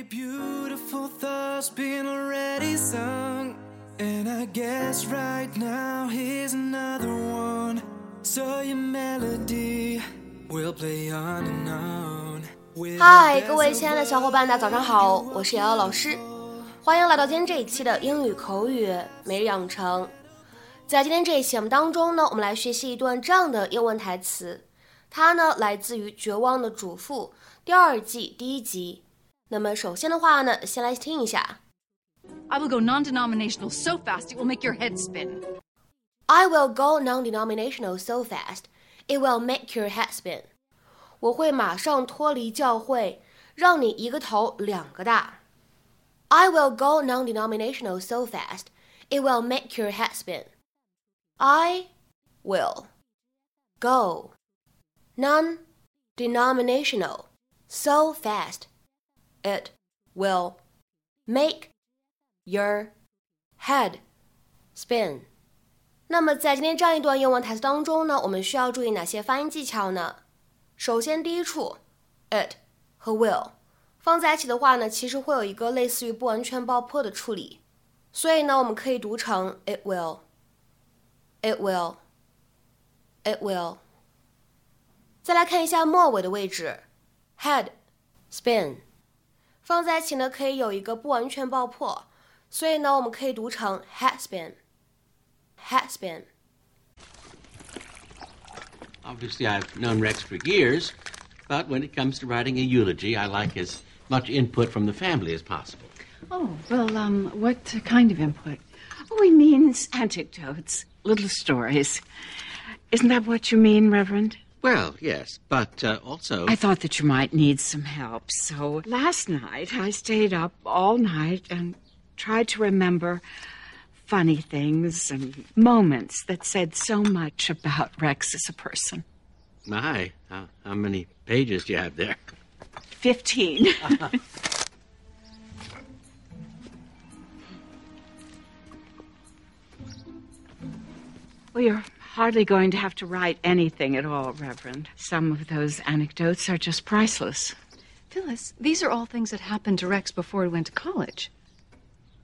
many beautiful thoughts been already sung. And I guess right now here's another one. So your melody will play on and on. 嗨，各位亲爱的小伙伴，大家早上好，我是瑶瑶老师，欢迎来到今天这一期的英语口语每日养成。在今天这一期节目当中呢，我们来学习一段这样的英文台词，它呢来自于《绝望的主妇》第二季第一集。那么首先的话呢，先来听一下。I will go non-denominational so fast it will make your head spin. I will go non-denominational so fast it will make your head spin. 我会马上脱离教会，让你一个头两个大。I will go non-denominational so fast it will make your head spin. I will go non-denominational so fast it will make your head spin。那么在今天这样一段英文台词当中呢，我们需要注意哪些发音技巧呢？首先，第一处，it 和 will 放在一起的话呢，其实会有一个类似于不完全爆破的处理，所以呢，我们可以读成 it will，it will，it will。再来看一下末尾的位置，head spin 放在一起呢，可以有一个不完全爆破。所以呢，我们可以读成 has been。has been。Obviously, I've known Rex for years, but when it comes to writing a eulogy, I like as much input from the family as possible. Oh, well, um, what kind of input? Oh, he means anecdotes, little stories. Isn't that what you mean, Reverend? Well, yes, but uh, also. I thought that you might need some help, so last night I stayed up all night and tried to remember funny things and moments that said so much about Rex as a person. My, how, how many pages do you have there? Fifteen. well, you're hardly going to have to write anything at all, Reverend. Some of those anecdotes are just priceless. Phyllis, these are all things that happened to Rex before he went to college.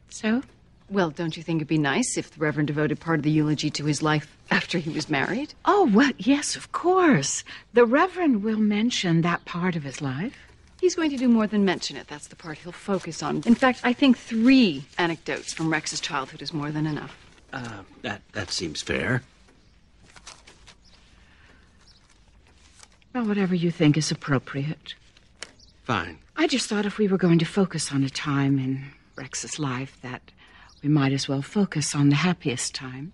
So? Well, don't you think it'd be nice if the Reverend devoted part of the eulogy to his life after he was married? Oh, well, yes, of course. The Reverend will mention that part of his life. He's going to do more than mention it. That's the part he'll focus on. In fact, I think three anecdotes from Rex's childhood is more than enough. Uh, that, that seems fair. Well, whatever you think is appropriate. Fine. I just thought if we were going to focus on a time in Rex's life that we might as well focus on the happiest time.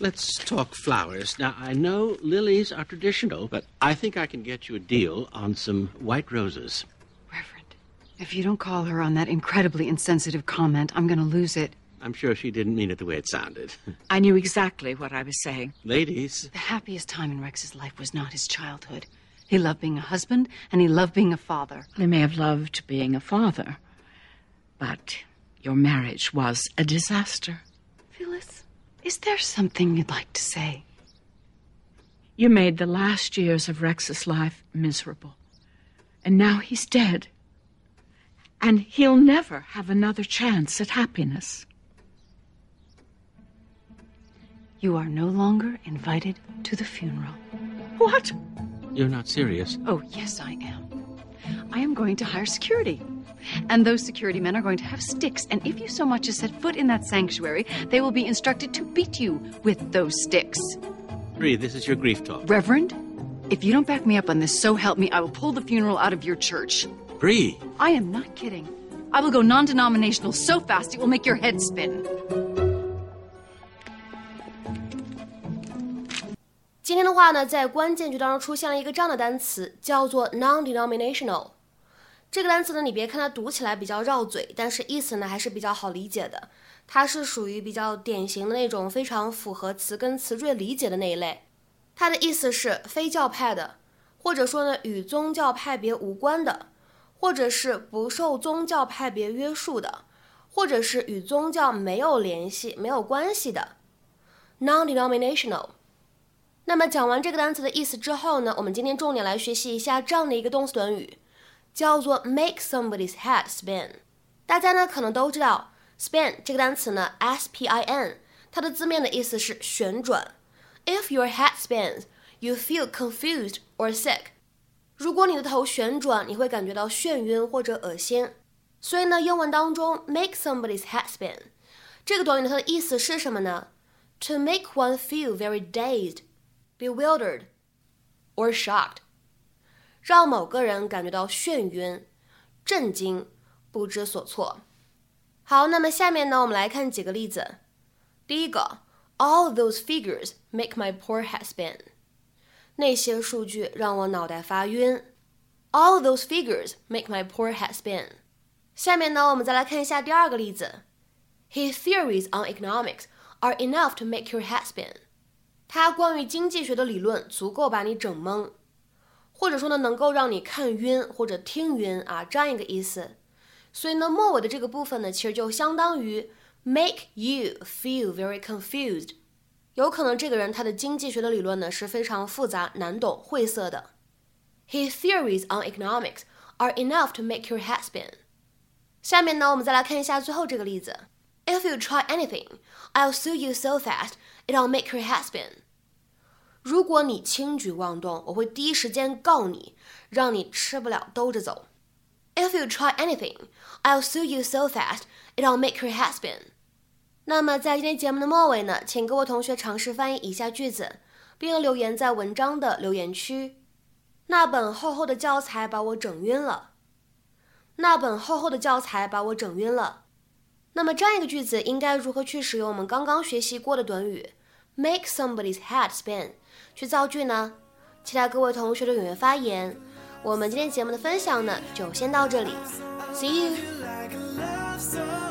Let's talk flowers. Now, I know lilies are traditional, but I think I can get you a deal on some white roses. Reverend, if you don't call her on that incredibly insensitive comment, I'm going to lose it. I'm sure she didn't mean it the way it sounded. I knew exactly what I was saying. Ladies. The happiest time in Rex's life was not his childhood. He loved being a husband and he loved being a father. He may have loved being a father, but your marriage was a disaster. Phyllis, is there something you'd like to say? You made the last years of Rex's life miserable. And now he's dead. And he'll never have another chance at happiness. You are no longer invited to the funeral. What? You're not serious. Oh, yes, I am. I am going to hire security. And those security men are going to have sticks. And if you so much as set foot in that sanctuary, they will be instructed to beat you with those sticks. Bree, this is your grief talk. Reverend, if you don't back me up on this, so help me, I will pull the funeral out of your church. Bree! I am not kidding. I will go non denominational so fast it will make your head spin. 今天的话呢，在关键句当中出现了一个这样的单词，叫做 non-denominational。这个单词呢，你别看它读起来比较绕嘴，但是意思呢还是比较好理解的。它是属于比较典型的那种非常符合词根词缀理解的那一类。它的意思是非教派的，或者说呢与宗教派别无关的，或者是不受宗教派别约束的，或者是与宗教没有联系、没有关系的。non-denominational。那么讲完这个单词的意思之后呢，我们今天重点来学习一下这样的一个动词短语，叫做 make somebody's head spin。大家呢可能都知道 spin 这个单词呢，s p i n，它的字面的意思是旋转。If your head spins, you feel confused or sick。如果你的头旋转，你会感觉到眩晕或者恶心。所以呢，英文当中 make somebody's head spin 这个短语呢，它的意思是什么呢？To make one feel very dazed。bewildered or shocked，让某个人感觉到眩晕、震惊、不知所措。好，那么下面呢，我们来看几个例子。第一个，All those figures make my poor head spin。那些数据让我脑袋发晕。All those figures make my poor head spin。下面呢，我们再来看一下第二个例子。His theories on economics are enough to make your head spin。 它关于经济学的理论足够把你整懵，或者说呢，能够让你看晕或者听晕啊，这样一个意思。所以呢，末尾的这个部分呢，其实就相当于 make you feel very confused。有可能这个人他的经济学的理论呢是非常复杂、难懂、晦涩的。His theories on economics are enough to make your head spin。下面呢，我们再来看一下最后这个例子。If you try anything, I'll sue you so fast it'll make your head spin。如果你轻举妄动，我会第一时间告你，让你吃不了兜着走。If you try anything, I'll sue you so fast it'll make your head spin。那么在今天节目的末尾呢，请各位同学尝试翻译以下句子，并留言在文章的留言区。那本厚厚的教材把我整晕了。那本厚厚的教材把我整晕了。那么这样一个句子应该如何去使用我们刚刚学习过的短语 make somebody's head spin 去造句呢？期待各位同学的踊跃发言。我们今天节目的分享呢，就先到这里，See you。